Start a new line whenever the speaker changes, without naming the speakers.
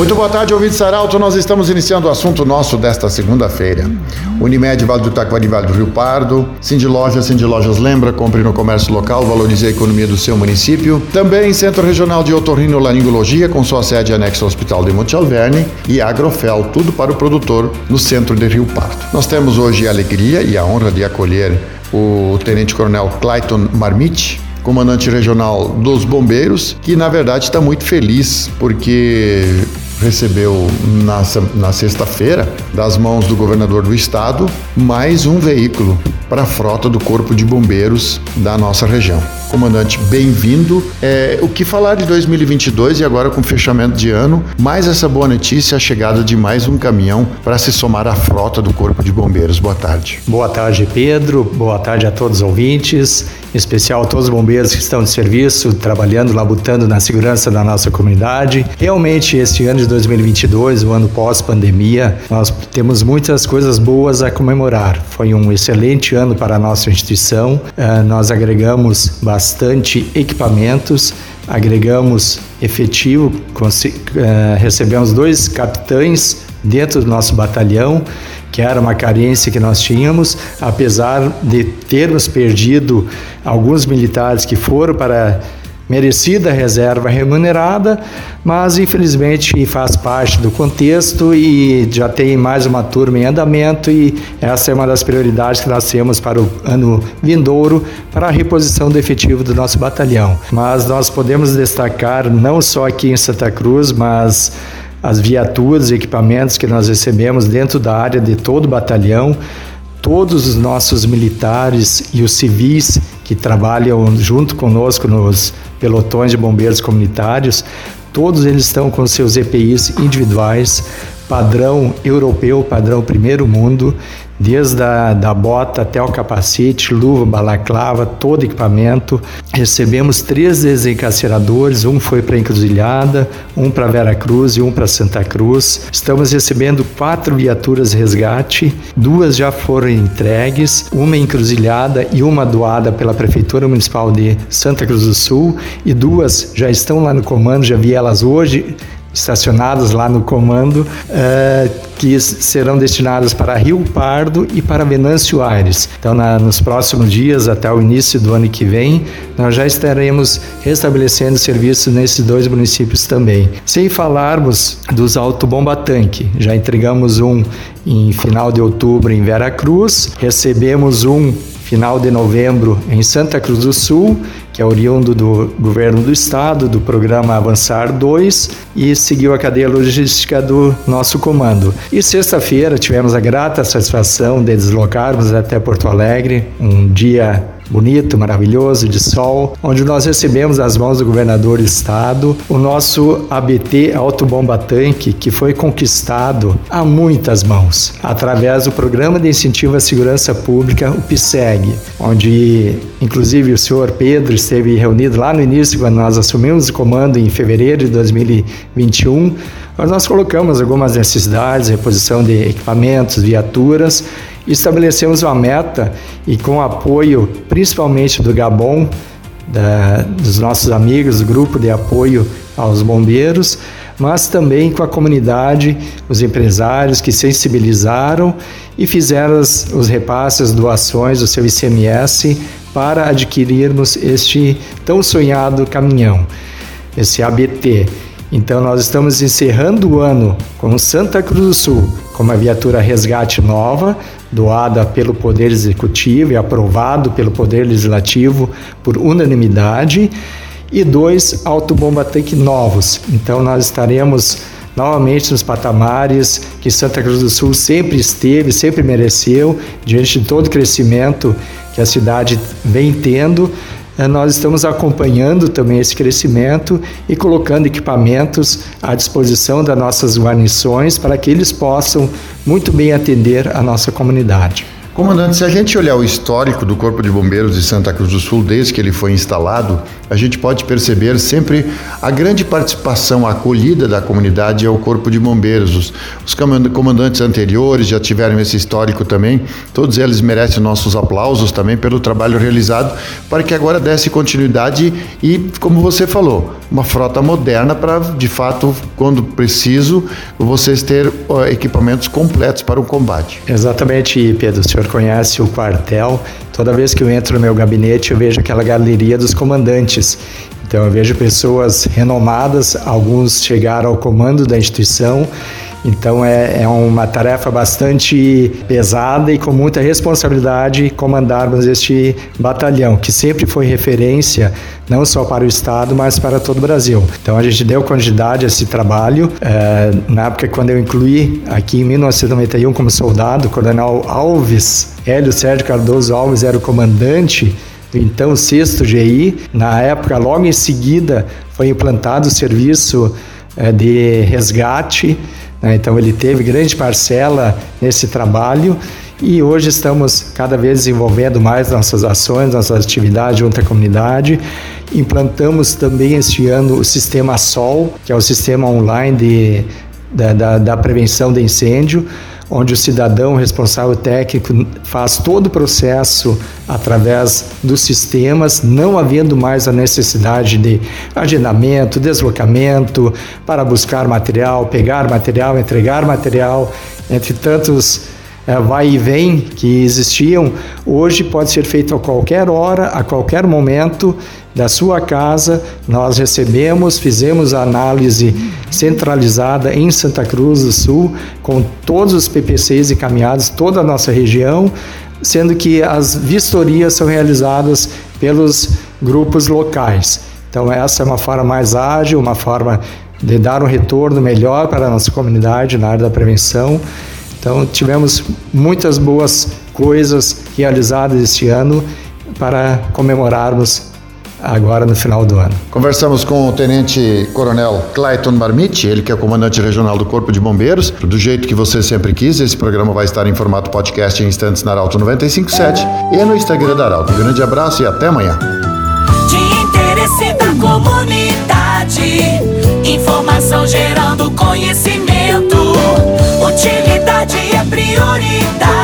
Muito boa tarde, ouvintes Saralto. Nós estamos iniciando o assunto nosso desta segunda-feira. Unimed, Vale do Taquari, Vale do Rio Pardo. Cindy Lojas, Cindy Lojas Lembra, compre no comércio local, valorize a economia do seu município. Também Centro Regional de Otorrino Laringologia, com sua sede anexa ao Hospital de Monte Alverne. E Agrofel, tudo para o produtor no centro de Rio Pardo. Nós temos hoje a alegria e a honra de acolher o Tenente Coronel Clayton Marmite, comandante regional dos bombeiros, que na verdade está muito feliz porque recebeu na, na sexta-feira, das mãos do governador do estado, mais um veículo para a frota do Corpo de Bombeiros da nossa região. Comandante, bem-vindo. É, o que falar de 2022 e agora com fechamento de ano, mais essa boa notícia, a chegada de mais um caminhão para se somar à frota do Corpo de Bombeiros. Boa tarde.
Boa tarde, Pedro. Boa tarde a todos os ouvintes, em especial a todos os bombeiros que estão de serviço, trabalhando, labutando na segurança da nossa comunidade. Realmente, este ano de 2022, o ano pós-pandemia, nós temos muitas coisas boas a comemorar. Foi um excelente ano para a nossa instituição. Uh, nós agregamos bastante equipamentos, agregamos efetivo, uh, recebemos dois capitães dentro do nosso batalhão, que era uma carência que nós tínhamos, apesar de termos perdido alguns militares que foram para merecida reserva remunerada, mas infelizmente faz parte do contexto e já tem mais uma turma em andamento e essa é uma das prioridades que nós temos para o ano vindouro para a reposição do efetivo do nosso batalhão. Mas nós podemos destacar não só aqui em Santa Cruz, mas as viaturas e equipamentos que nós recebemos dentro da área de todo o batalhão, todos os nossos militares e os civis que trabalham junto conosco nos pelotões de bombeiros comunitários, todos eles estão com seus EPIs individuais, padrão europeu, padrão primeiro mundo, desde a da bota até o capacete, luva, balaclava, todo equipamento. Recebemos três desencarceradores, um foi para Encruzilhada, um para Vera Cruz e um para Santa Cruz. Estamos recebendo quatro viaturas resgate, duas já foram entregues, uma encruzilhada e uma doada pela Prefeitura Municipal de Santa Cruz do Sul e duas já estão lá no comando, já vi elas hoje estacionadas lá no comando, uh, que serão destinadas para Rio Pardo e para Venâncio Aires. Então, na, nos próximos dias, até o início do ano que vem, nós já estaremos restabelecendo serviços nesses dois municípios também. Sem falarmos dos autobomba tanque, já entregamos um em final de outubro em Vera Cruz, recebemos um final de novembro em Santa Cruz do Sul, que é oriundo do governo do estado, do programa Avançar 2 e seguiu a cadeia logística do nosso comando. E sexta-feira tivemos a grata satisfação de deslocarmos até Porto Alegre, um dia bonito, maravilhoso, de sol, onde nós recebemos as mãos do governador do estado o nosso ABT Autobomba Tanque, que foi conquistado a muitas mãos, através do Programa de Incentivo à Segurança Pública, o PSEG, onde inclusive o senhor Pedro esteve reunido lá no início, quando nós assumimos o comando em fevereiro de 2021, mas nós colocamos algumas necessidades, reposição de equipamentos, viaturas, estabelecemos uma meta e com apoio principalmente do Gabon, da, dos nossos amigos, do grupo de apoio aos bombeiros, mas também com a comunidade, os empresários que sensibilizaram e fizeram os, repasses, doações do seu ICMS para adquirirmos este tão sonhado caminhão, esse ABT. Então nós estamos encerrando o ano com Santa Cruz do Sul com uma viatura resgate nova, doada pelo Poder Executivo e aprovado pelo Poder Legislativo por unanimidade, e dois autobomba tanque novos. Então nós estaremos novamente nos patamares que Santa Cruz do Sul sempre esteve, sempre mereceu, diante de todo o crescimento que a cidade vem tendo. Eh, nós estamos acompanhando também esse crescimento e colocando equipamentos à disposição das nossas guarnições para que eles possam muito bem atender a nossa comunidade.
Comandante, se a gente olhar o histórico do Corpo de Bombeiros de Santa Cruz do Sul, desde que ele foi instalado a gente pode perceber sempre a grande participação, acolhida da comunidade ao Corpo de Bombeiros. Os, os comandantes anteriores já tiveram esse histórico também, todos eles merecem nossos aplausos também pelo trabalho realizado para que agora desse continuidade e, como você falou, uma frota moderna para, de fato, quando preciso, vocês ter equipamentos completos para o combate.
Exatamente, Pedro. O senhor conhece o quartel. Toda vez que eu entro no meu gabinete, eu vejo aquela galeria dos comandantes. Então, eu vejo pessoas renomadas, alguns chegaram ao comando da instituição então é, é, uma tarefa bastante pesada e com muita responsabilidade comandarmos este batalhão, que sempre foi referência não só para o Estado, mas para todo o Brasil. Então a gente deu continuidade a esse trabalho. É, na época quando eu incluí aqui em 1991 como soldado, o coronel Alves, Hélio Sérgio Cardoso Alves era o comandante do então sexto GI. Na época, logo em seguida, foi implantado o serviço é, de resgate né? Então, ele teve grande parcela nesse trabalho e hoje estamos cada vez desenvolvendo mais nossas ações, nossas atividades junto à comunidade. Implantamos também este ano o sistema SOL, que é o sistema online de, da, da, da prevenção de incêndio, onde o cidadão responsável técnico faz todo o processo através dos sistemas, não havendo mais a necessidade de agendamento, deslocamento para buscar material, pegar material, entregar material, entre tantos é, vai e vem que existiam, hoje pode ser feito a qualquer hora, a qualquer momento da sua casa. Nós recebemos, fizemos a análise centralizada em Santa Cruz do Sul, com todos os PPCs encaminhados, toda a nossa região, sendo que as vistorias são realizadas pelos grupos locais. Então, essa é uma forma mais ágil, uma forma de dar um retorno melhor para a nossa comunidade na área da prevenção. Então, tivemos muitas boas coisas realizadas este ano para comemorarmos agora no final do ano.
Conversamos com o Tenente Coronel Clayton Marmite, ele que é comandante regional do Corpo de Bombeiros. Do jeito que você sempre quis, esse programa vai estar em formato podcast em instantes na Arauto 957 e no Instagram da Arauto. Grande abraço e até amanhã.
De interesse da comunidade, informação gerando conhecimento, utilidade é prioridade.